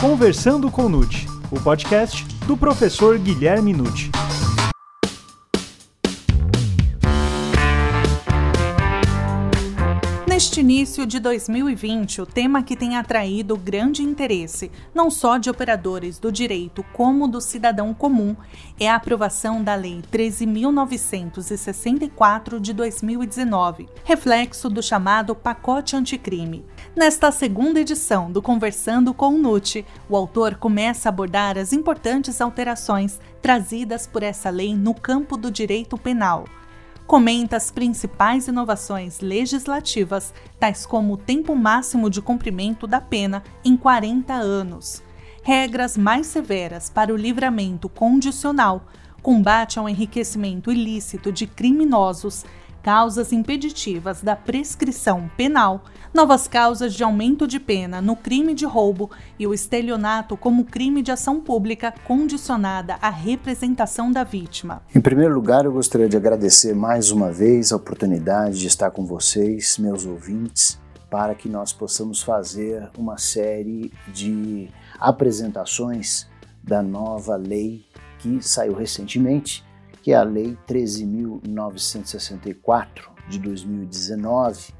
Conversando com Nute, o podcast do professor Guilherme Nute. Neste início de 2020, o tema que tem atraído grande interesse, não só de operadores do direito como do cidadão comum, é a aprovação da Lei 13.964 de 2019, reflexo do chamado pacote anticrime. Nesta segunda edição do Conversando com o Nute, o autor começa a abordar as importantes alterações trazidas por essa lei no campo do direito penal. Comenta as principais inovações legislativas, tais como o tempo máximo de cumprimento da pena em 40 anos, regras mais severas para o livramento condicional, combate ao enriquecimento ilícito de criminosos causas impeditivas da prescrição penal, novas causas de aumento de pena no crime de roubo e o estelionato como crime de ação pública condicionada à representação da vítima. Em primeiro lugar, eu gostaria de agradecer mais uma vez a oportunidade de estar com vocês, meus ouvintes, para que nós possamos fazer uma série de apresentações da nova lei que saiu recentemente que é a Lei 13.964 de 2019,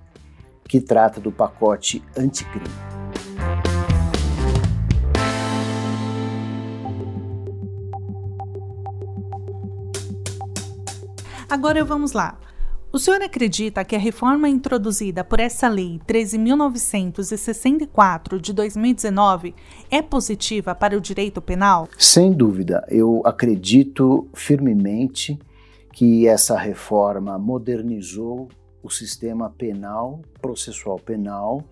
que trata do pacote anticrime. Agora vamos lá. O senhor acredita que a reforma introduzida por essa Lei 13.964 de 2019 é positiva para o direito penal? Sem dúvida, eu acredito firmemente que essa reforma modernizou o sistema penal, processual penal,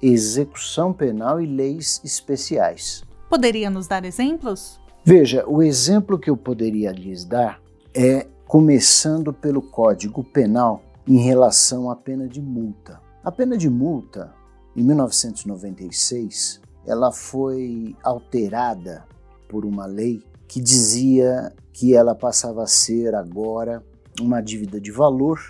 execução penal e leis especiais. Poderia nos dar exemplos? Veja, o exemplo que eu poderia lhes dar é começando pelo Código Penal em relação à pena de multa. A pena de multa, em 1996, ela foi alterada por uma lei que dizia que ela passava a ser agora uma dívida de valor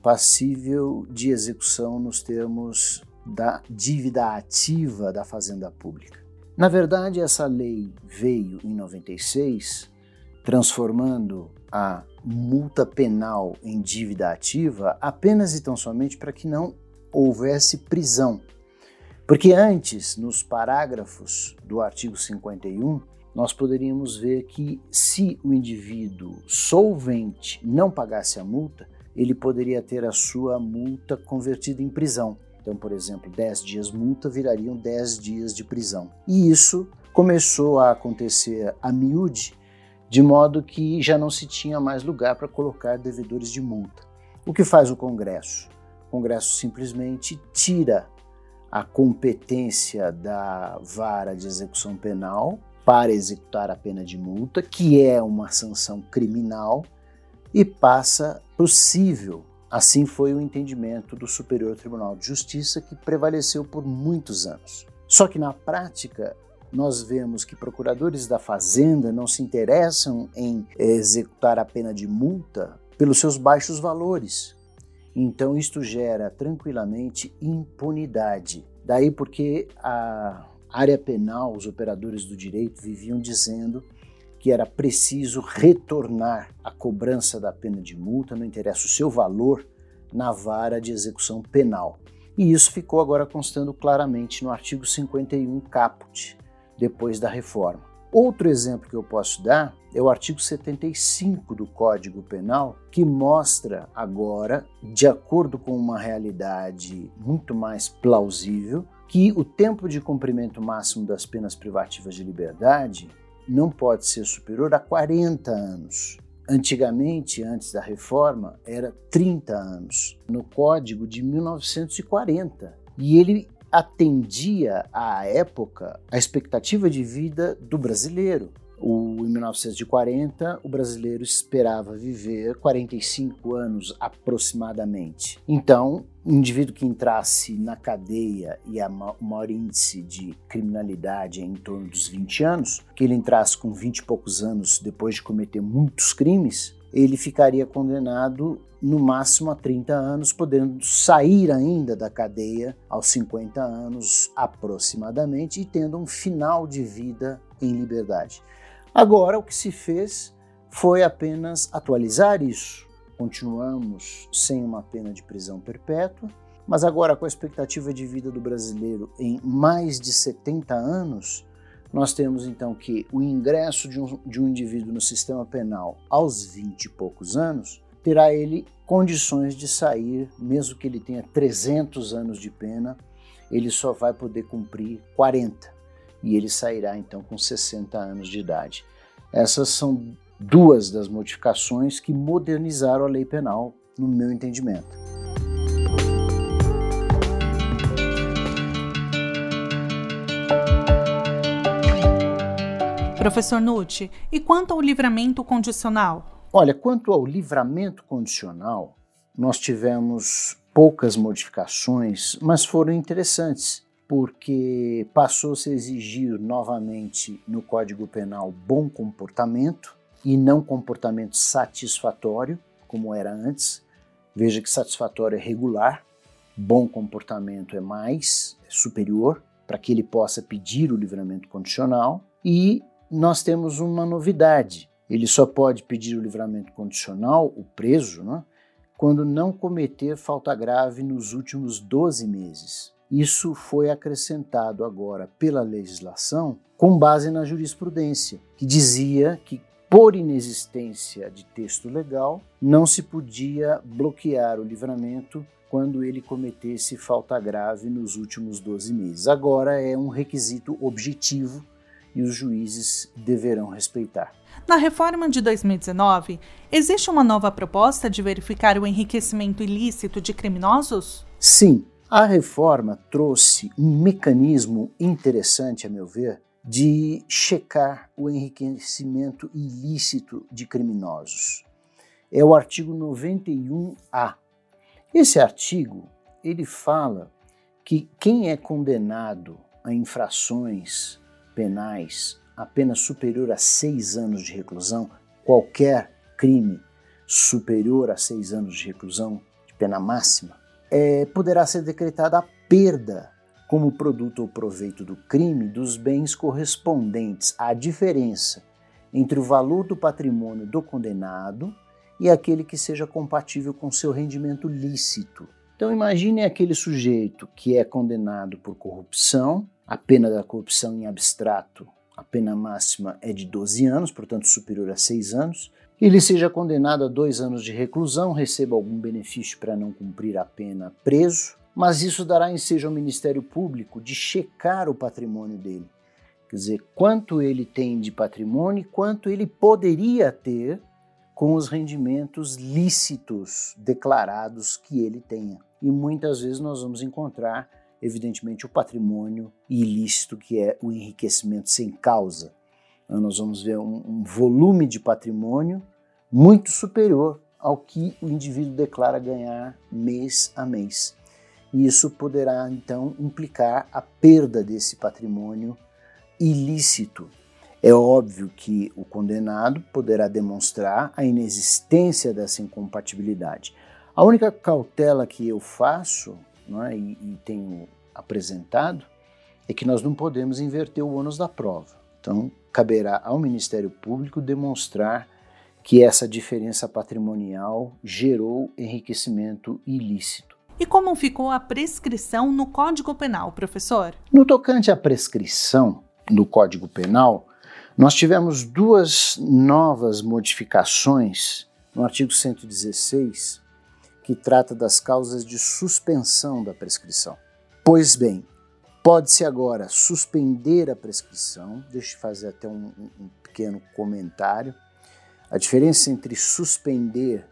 passível de execução nos termos da dívida ativa da Fazenda Pública. Na verdade, essa lei veio em 96, transformando a multa penal em dívida ativa apenas e tão somente para que não houvesse prisão. Porque antes, nos parágrafos do artigo 51, nós poderíamos ver que se o indivíduo solvente não pagasse a multa, ele poderia ter a sua multa convertida em prisão. Então, por exemplo, 10 dias multa virariam 10 dias de prisão. E isso começou a acontecer a miúde de modo que já não se tinha mais lugar para colocar devedores de multa. O que faz o Congresso? O Congresso simplesmente tira a competência da vara de execução penal para executar a pena de multa, que é uma sanção criminal, e passa possível. Assim foi o entendimento do Superior Tribunal de Justiça, que prevaleceu por muitos anos. Só que na prática, nós vemos que procuradores da Fazenda não se interessam em executar a pena de multa pelos seus baixos valores. Então, isto gera tranquilamente impunidade. Daí porque a área penal, os operadores do direito viviam dizendo que era preciso retornar a cobrança da pena de multa, não interessa o seu valor, na vara de execução penal. E isso ficou agora constando claramente no artigo 51 caput depois da reforma. Outro exemplo que eu posso dar é o artigo 75 do Código Penal, que mostra agora, de acordo com uma realidade muito mais plausível, que o tempo de cumprimento máximo das penas privativas de liberdade não pode ser superior a 40 anos. Antigamente, antes da reforma, era 30 anos, no Código de 1940. E ele atendia à época a expectativa de vida do brasileiro. O, em 1940, o brasileiro esperava viver 45 anos aproximadamente. Então, um indivíduo que entrasse na cadeia e a maior índice de criminalidade é em torno dos 20 anos, que ele entrasse com 20 e poucos anos depois de cometer muitos crimes, ele ficaria condenado no máximo a 30 anos, podendo sair ainda da cadeia aos 50 anos aproximadamente e tendo um final de vida em liberdade. Agora, o que se fez foi apenas atualizar isso. Continuamos sem uma pena de prisão perpétua, mas agora com a expectativa de vida do brasileiro em mais de 70 anos, nós temos então que o ingresso de um, de um indivíduo no sistema penal aos 20 e poucos anos terá ele condições de sair, mesmo que ele tenha 300 anos de pena, ele só vai poder cumprir 40 e ele sairá então com 60 anos de idade. Essas são duas das modificações que modernizaram a lei penal, no meu entendimento. Professor Nucci, e quanto ao livramento condicional? Olha, quanto ao livramento condicional, nós tivemos poucas modificações, mas foram interessantes, porque passou-se a exigir novamente no Código Penal bom comportamento e não comportamento satisfatório, como era antes. Veja que satisfatório é regular, bom comportamento é mais, é superior, para que ele possa pedir o livramento condicional, e nós temos uma novidade. Ele só pode pedir o livramento condicional, o preso, né, quando não cometer falta grave nos últimos 12 meses. Isso foi acrescentado agora pela legislação com base na jurisprudência, que dizia que, por inexistência de texto legal, não se podia bloquear o livramento quando ele cometesse falta grave nos últimos 12 meses. Agora é um requisito objetivo e os juízes deverão respeitar. Na reforma de 2019, existe uma nova proposta de verificar o enriquecimento ilícito de criminosos? Sim, a reforma trouxe um mecanismo interessante, a meu ver, de checar o enriquecimento ilícito de criminosos. É o artigo 91A. Esse artigo, ele fala que quem é condenado a infrações penais apenas superior a seis anos de reclusão, qualquer crime superior a seis anos de reclusão, de pena máxima, é, poderá ser decretada a perda como produto ou proveito do crime dos bens correspondentes à diferença entre o valor do patrimônio do condenado e aquele que seja compatível com seu rendimento lícito. Então imagine aquele sujeito que é condenado por corrupção a pena da corrupção em abstrato, a pena máxima é de 12 anos, portanto superior a 6 anos. Ele seja condenado a dois anos de reclusão, receba algum benefício para não cumprir a pena preso, mas isso dará ensejo ao Ministério Público de checar o patrimônio dele. Quer dizer, quanto ele tem de patrimônio e quanto ele poderia ter com os rendimentos lícitos declarados que ele tenha. E muitas vezes nós vamos encontrar evidentemente, o patrimônio ilícito, que é o enriquecimento sem causa. Então, nós vamos ver um, um volume de patrimônio muito superior ao que o indivíduo declara ganhar mês a mês. E isso poderá, então, implicar a perda desse patrimônio ilícito. É óbvio que o condenado poderá demonstrar a inexistência dessa incompatibilidade. A única cautela que eu faço é? e, e tenho apresentado é que nós não podemos inverter o ônus da prova. Então, caberá ao Ministério Público demonstrar que essa diferença patrimonial gerou enriquecimento ilícito. E como ficou a prescrição no Código Penal, professor? No tocante à prescrição no Código Penal, nós tivemos duas novas modificações no artigo 116 que trata das causas de suspensão da prescrição. Pois bem, pode-se agora suspender a prescrição. Deixa eu fazer até um, um pequeno comentário. A diferença entre suspender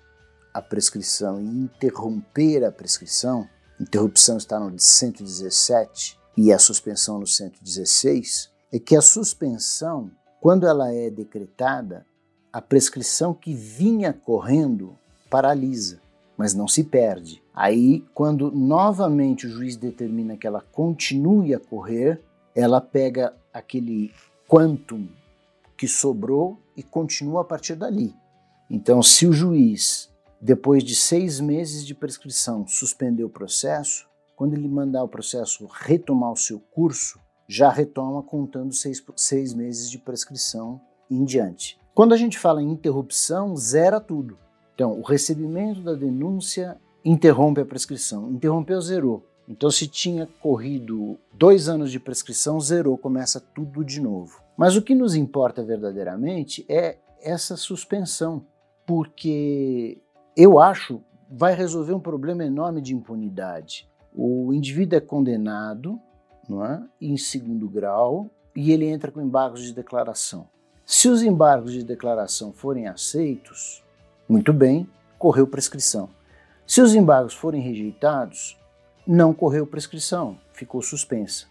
a prescrição e interromper a prescrição, interrupção está no 117 e a suspensão no 116, é que a suspensão, quando ela é decretada, a prescrição que vinha correndo paralisa mas não se perde. Aí, quando novamente o juiz determina que ela continue a correr, ela pega aquele quantum que sobrou e continua a partir dali. Então, se o juiz, depois de seis meses de prescrição, suspender o processo, quando ele mandar o processo retomar o seu curso, já retoma contando seis, seis meses de prescrição em diante. Quando a gente fala em interrupção, zera tudo. Então, o recebimento da denúncia interrompe a prescrição. Interrompeu, zerou. Então, se tinha corrido dois anos de prescrição, zerou, começa tudo de novo. Mas o que nos importa verdadeiramente é essa suspensão, porque eu acho vai resolver um problema enorme de impunidade. O indivíduo é condenado não é? em segundo grau e ele entra com embargos de declaração. Se os embargos de declaração forem aceitos, muito bem, correu prescrição. Se os embargos forem rejeitados, não correu prescrição, ficou suspensa.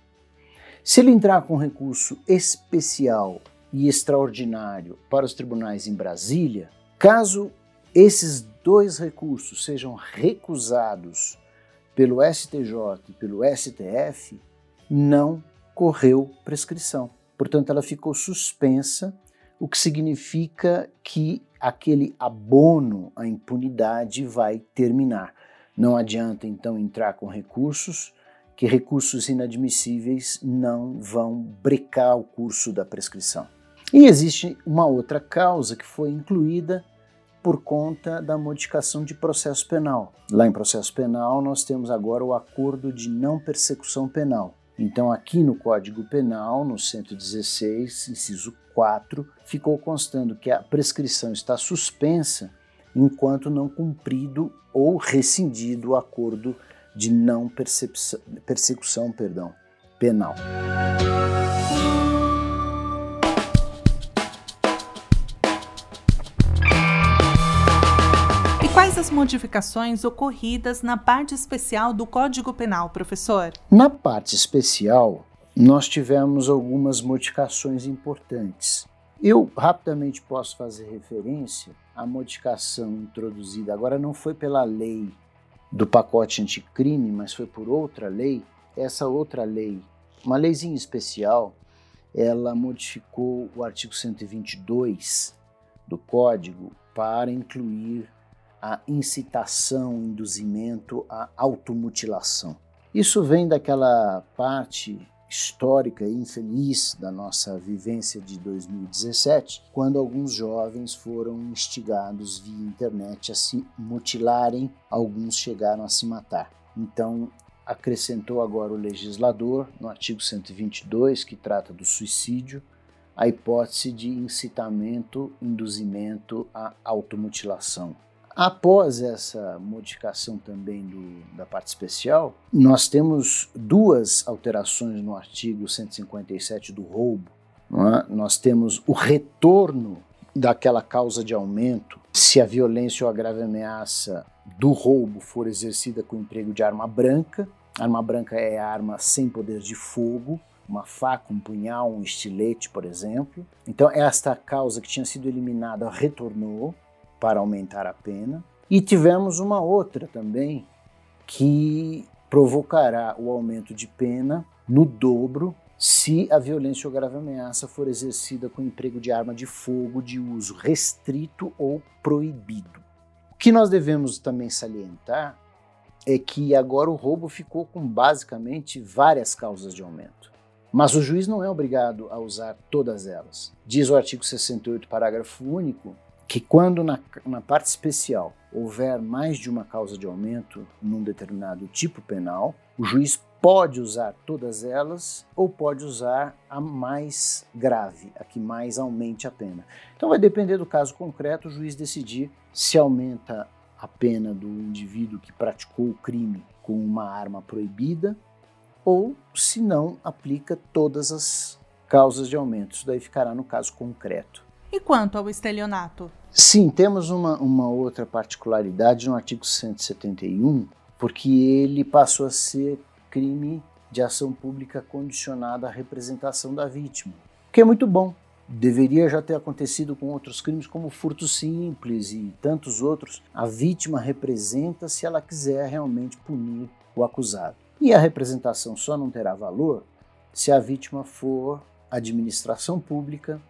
Se ele entrar com recurso especial e extraordinário para os tribunais em Brasília, caso esses dois recursos sejam recusados pelo STJ e pelo STF, não correu prescrição. Portanto, ela ficou suspensa, o que significa que aquele abono à impunidade vai terminar. Não adianta então entrar com recursos, que recursos inadmissíveis não vão brecar o curso da prescrição. E existe uma outra causa que foi incluída por conta da modificação de processo penal. Lá em processo penal, nós temos agora o acordo de não persecução penal. Então, aqui no Código Penal, no 116, inciso 4, ficou constando que a prescrição está suspensa enquanto não cumprido ou rescindido o acordo de não persecução perdão, penal. Quais as modificações ocorridas na parte especial do Código Penal, professor? Na parte especial, nós tivemos algumas modificações importantes. Eu rapidamente posso fazer referência à modificação introduzida, agora não foi pela lei do pacote anticrime, mas foi por outra lei. Essa outra lei, uma leizinha especial, ela modificou o artigo 122 do Código para incluir a incitação, induzimento à automutilação. Isso vem daquela parte histórica e infeliz da nossa vivência de 2017, quando alguns jovens foram instigados via internet a se mutilarem, alguns chegaram a se matar. Então, acrescentou agora o legislador, no artigo 122, que trata do suicídio, a hipótese de incitamento, induzimento à automutilação. Após essa modificação também do, da parte especial, nós temos duas alterações no artigo 157 do roubo. É? Nós temos o retorno daquela causa de aumento se a violência ou a grave ameaça do roubo for exercida com emprego de arma branca. Arma branca é arma sem poder de fogo, uma faca, um punhal, um estilete, por exemplo. Então, esta causa que tinha sido eliminada retornou para aumentar a pena. E tivemos uma outra também que provocará o aumento de pena no dobro se a violência ou grave ameaça for exercida com emprego de arma de fogo de uso restrito ou proibido. O que nós devemos também salientar é que agora o roubo ficou com basicamente várias causas de aumento. Mas o juiz não é obrigado a usar todas elas. Diz o artigo 68, parágrafo único, que quando na, na, parte especial houver mais de uma causa de aumento num determinado tipo penal, o juiz pode usar todas elas ou pode usar a mais grave, a que mais aumente a pena. Então vai depender do caso concreto o juiz decidir se aumenta a pena do indivíduo que praticou o crime com uma arma proibida ou se não aplica todas as causas de aumento. Isso daí ficará no caso concreto. E quanto ao estelionato? Sim, temos uma, uma outra particularidade no artigo 171, porque ele passou a ser crime de ação pública condicionada à representação da vítima, o que é muito bom. Deveria já ter acontecido com outros crimes, como furto simples e tantos outros. A vítima representa se ela quiser realmente punir o acusado. E a representação só não terá valor se a vítima for administração pública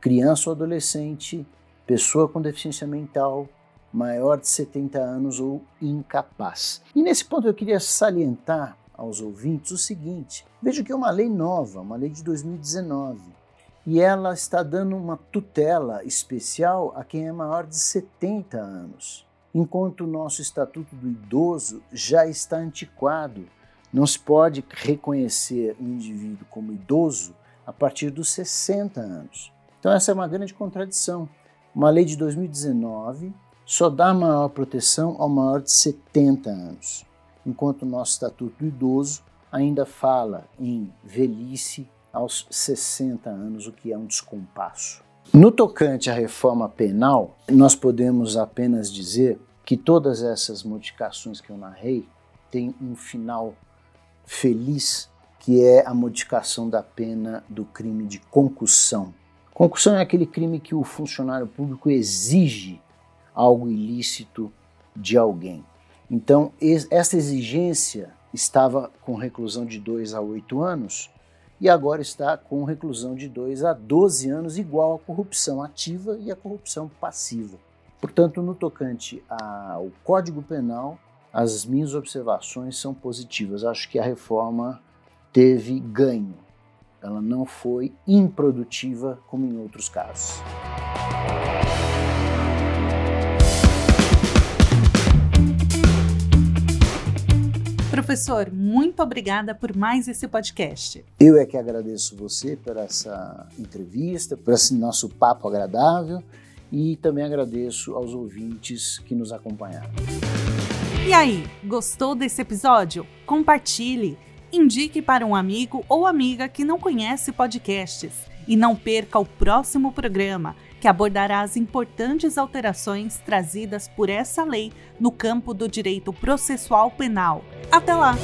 criança ou adolescente pessoa com deficiência mental, maior de 70 anos ou incapaz. E nesse ponto eu queria salientar aos ouvintes o seguinte: veja que é uma lei nova, uma lei de 2019, e ela está dando uma tutela especial a quem é maior de 70 anos, enquanto o nosso Estatuto do Idoso já está antiquado. Não se pode reconhecer um indivíduo como idoso a partir dos 60 anos. Então, essa é uma grande contradição. Uma lei de 2019 só dá maior proteção ao maior de 70 anos, enquanto o nosso Estatuto do Idoso ainda fala em velhice aos 60 anos, o que é um descompasso. No tocante à reforma penal, nós podemos apenas dizer que todas essas modificações que eu narrei têm um final feliz, que é a modificação da pena do crime de concussão. Concussão é aquele crime que o funcionário público exige algo ilícito de alguém. Então, essa exigência estava com reclusão de 2 a 8 anos e agora está com reclusão de 2 a 12 anos, igual à corrupção ativa e à corrupção passiva. Portanto, no tocante ao Código Penal, as minhas observações são positivas. Acho que a reforma teve ganho. Ela não foi improdutiva como em outros casos. Professor, muito obrigada por mais esse podcast. Eu é que agradeço você por essa entrevista, por esse nosso papo agradável e também agradeço aos ouvintes que nos acompanharam. E aí, gostou desse episódio? Compartilhe, indique para um amigo ou amiga que não conhece podcasts e não perca o próximo programa que abordará as importantes alterações trazidas por essa lei no campo do direito processual penal. Até lá!